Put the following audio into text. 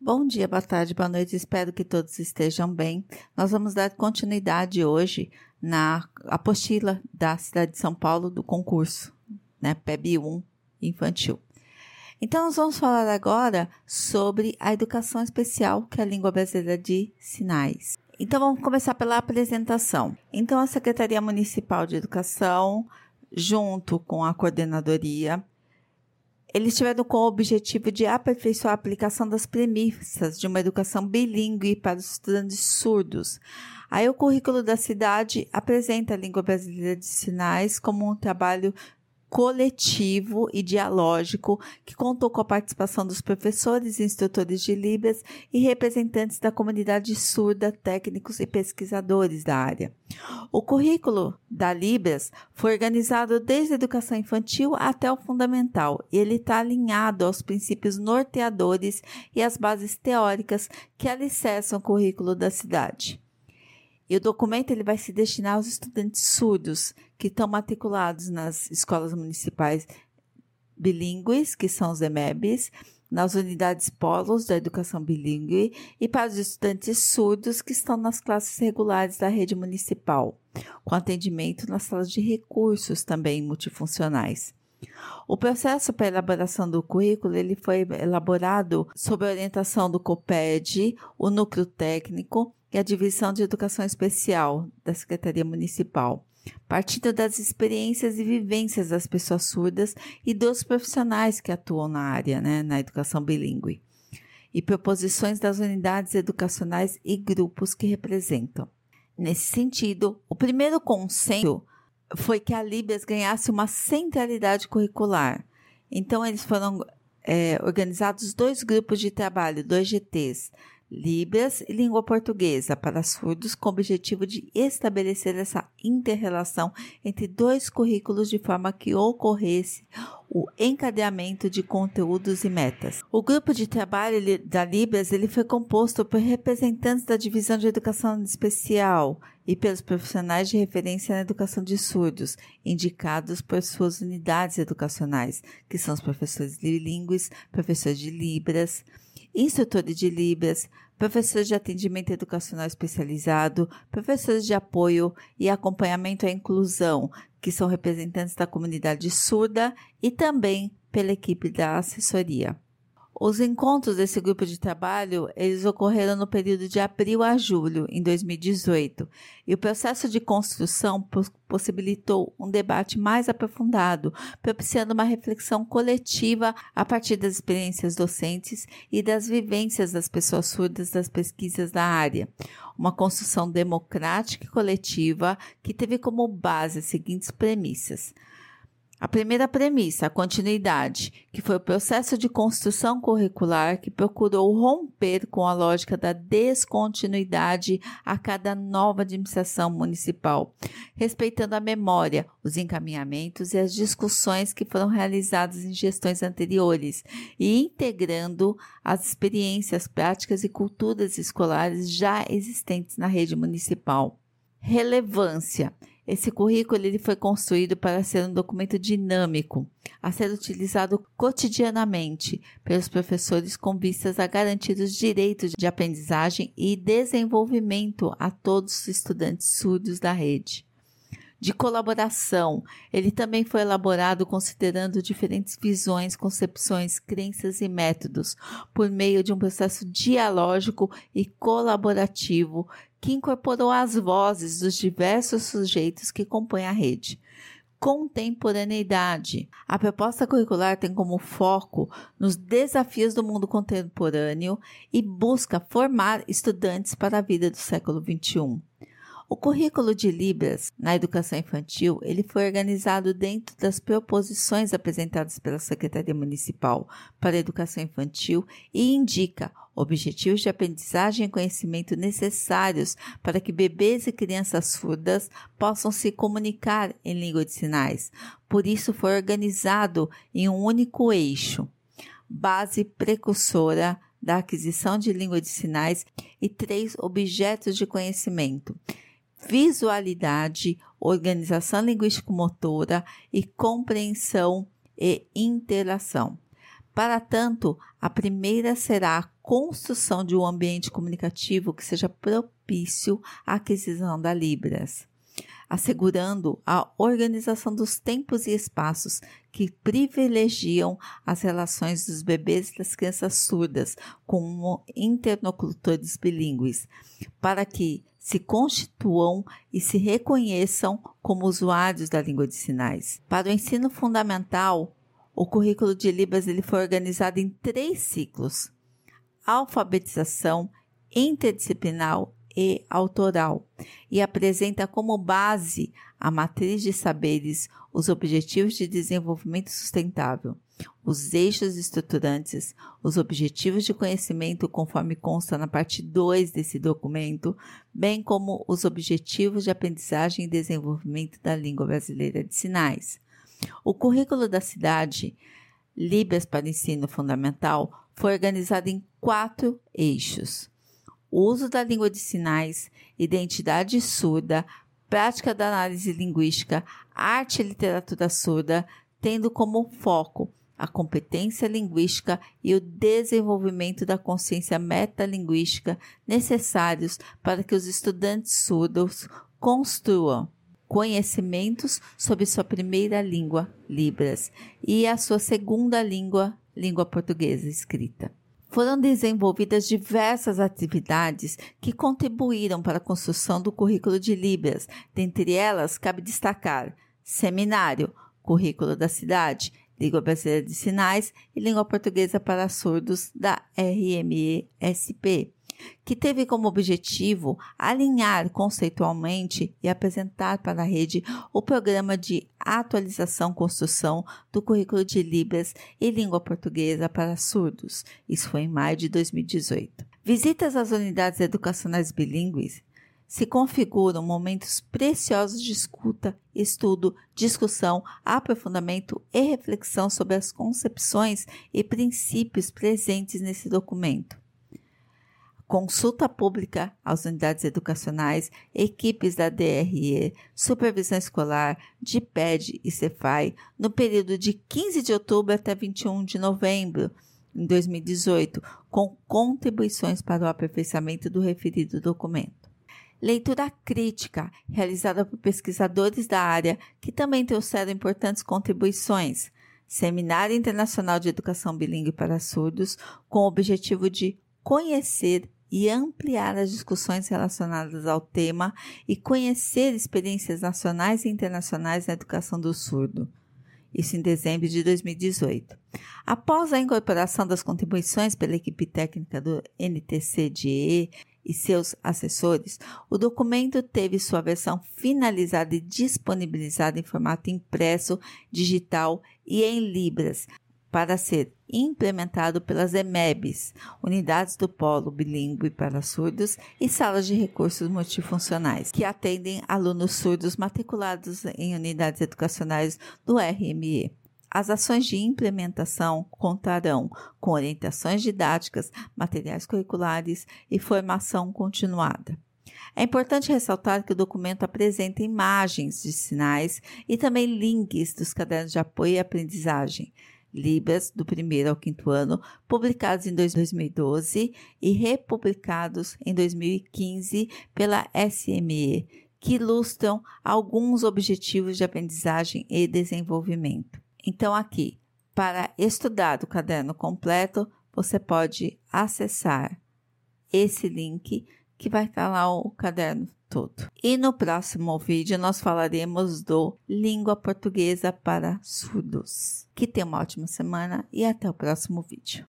Bom dia, boa tarde, boa noite, espero que todos estejam bem. Nós vamos dar continuidade hoje na apostila da cidade de São Paulo do concurso, né, PEB 1 infantil. Então, nós vamos falar agora sobre a educação especial, que é a língua brasileira de sinais. Então, vamos começar pela apresentação. Então, a Secretaria Municipal de Educação, junto com a coordenadoria, eles tiveram como objetivo de aperfeiçoar a aplicação das premissas de uma educação bilíngue para os estudantes surdos. Aí o currículo da cidade apresenta a língua brasileira de sinais como um trabalho coletivo e dialógico que contou com a participação dos professores e instrutores de Libras e representantes da comunidade surda, técnicos e pesquisadores da área. O currículo da Libras foi organizado desde a educação infantil até o fundamental e ele está alinhado aos princípios norteadores e às bases teóricas que alicerçam o currículo da cidade. E o documento ele vai se destinar aos estudantes surdos que estão matriculados nas escolas municipais bilíngues, que são os EMEBs, nas unidades polos da educação bilíngue e para os estudantes surdos que estão nas classes regulares da rede municipal, com atendimento nas salas de recursos também multifuncionais. O processo para elaboração do currículo ele foi elaborado sob a orientação do COPED, o núcleo técnico e a Divisão de Educação Especial da Secretaria Municipal, partindo das experiências e vivências das pessoas surdas e dos profissionais que atuam na área, né, na educação bilíngue, e proposições das unidades educacionais e grupos que representam. Nesse sentido, o primeiro consenso foi que a Libras ganhasse uma centralidade curricular. Então, eles foram é, organizados dois grupos de trabalho, dois GTs, Libras e língua portuguesa para surdos com o objetivo de estabelecer essa interrelação entre dois currículos de forma que ocorresse o encadeamento de conteúdos e metas. O grupo de trabalho da Libras ele foi composto por representantes da Divisão de Educação Especial e pelos profissionais de referência na educação de surdos, indicados por suas unidades educacionais, que são os professores bilíngues, professores de Libras, instrutores de Libras, professores de atendimento educacional especializado, professores de apoio e acompanhamento à inclusão, que são representantes da comunidade surda e também pela equipe da assessoria. Os encontros desse grupo de trabalho, eles ocorreram no período de abril a julho, em 2018, e o processo de construção possibilitou um debate mais aprofundado, propiciando uma reflexão coletiva a partir das experiências docentes e das vivências das pessoas surdas das pesquisas da área. Uma construção democrática e coletiva que teve como base as seguintes premissas. A primeira premissa, a continuidade, que foi o processo de construção curricular que procurou romper com a lógica da descontinuidade a cada nova administração municipal, respeitando a memória, os encaminhamentos e as discussões que foram realizadas em gestões anteriores e integrando as experiências, práticas e culturas escolares já existentes na rede municipal. Relevância esse currículo ele foi construído para ser um documento dinâmico, a ser utilizado cotidianamente pelos professores com vistas a garantir os direitos de aprendizagem e desenvolvimento a todos os estudantes surdos da rede de colaboração. Ele também foi elaborado considerando diferentes visões, concepções, crenças e métodos, por meio de um processo dialógico e colaborativo que incorporou as vozes dos diversos sujeitos que compõem a rede. Contemporaneidade. A proposta curricular tem como foco nos desafios do mundo contemporâneo e busca formar estudantes para a vida do século XXI. O currículo de Libras na educação infantil, ele foi organizado dentro das proposições apresentadas pela Secretaria Municipal para a Educação Infantil e indica objetivos de aprendizagem e conhecimento necessários para que bebês e crianças surdas possam se comunicar em língua de sinais. Por isso foi organizado em um único eixo: base precursora da aquisição de língua de sinais e três objetos de conhecimento visualidade, organização linguístico-motora e compreensão e interação. Para tanto, a primeira será a construção de um ambiente comunicativo que seja propício à aquisição da Libras, assegurando a organização dos tempos e espaços que privilegiam as relações dos bebês e das crianças surdas com interlocutores bilíngues, para que se constituam e se reconheçam como usuários da língua de sinais. Para o ensino fundamental, o currículo de Libras ele foi organizado em três ciclos: alfabetização, interdisciplinar e autoral, e apresenta como base a matriz de saberes, os objetivos de desenvolvimento sustentável, os eixos estruturantes, os objetivos de conhecimento, conforme consta na parte 2 desse documento, bem como os objetivos de aprendizagem e desenvolvimento da língua brasileira de sinais. O currículo da cidade Libras para Ensino Fundamental foi organizado em quatro eixos: uso da língua de sinais, identidade surda, prática da análise linguística, arte e literatura surda, tendo como foco a competência linguística e o desenvolvimento da consciência metalinguística necessários para que os estudantes surdos construam conhecimentos sobre sua primeira língua, Libras, e a sua segunda língua, língua portuguesa escrita. Foram desenvolvidas diversas atividades que contribuíram para a construção do currículo de Libras. Dentre elas, cabe destacar seminário, currículo da cidade, língua brasileira de sinais e língua portuguesa para surdos da RME-SP que teve como objetivo alinhar conceitualmente e apresentar para a rede o programa de atualização construção do currículo de Libras e língua portuguesa para surdos. Isso foi em maio de 2018. Visitas às unidades educacionais bilíngues se configuram momentos preciosos de escuta, estudo, discussão, aprofundamento e reflexão sobre as concepções e princípios presentes nesse documento consulta pública às unidades educacionais, equipes da DRE, supervisão escolar, DIPED e Cefai, no período de 15 de outubro até 21 de novembro em 2018, com contribuições para o aperfeiçoamento do referido documento. Leitura crítica, realizada por pesquisadores da área que também trouxeram importantes contribuições. Seminário Internacional de Educação Bilingue para Surdos, com o objetivo de conhecer e ampliar as discussões relacionadas ao tema e conhecer experiências nacionais e internacionais na educação do surdo. Isso em dezembro de 2018. Após a incorporação das contribuições pela equipe técnica do NTC-DE e seus assessores, o documento teve sua versão finalizada e disponibilizada em formato impresso, digital e em Libras, para ser implementado pelas EMEBs, Unidades do Polo Bilingue para Surdos e Salas de Recursos Multifuncionais, que atendem alunos surdos matriculados em unidades educacionais do RME. As ações de implementação contarão com orientações didáticas, materiais curriculares e formação continuada. É importante ressaltar que o documento apresenta imagens de sinais e também links dos cadernos de apoio e aprendizagem. Libras do primeiro ao quinto ano, publicados em 2012 e republicados em 2015 pela SME, que ilustram alguns objetivos de aprendizagem e desenvolvimento. Então, aqui, para estudar o caderno completo, você pode acessar esse link que vai estar lá o caderno todo. E no próximo vídeo nós falaremos do Língua Portuguesa para Surdos. Que tenha uma ótima semana e até o próximo vídeo.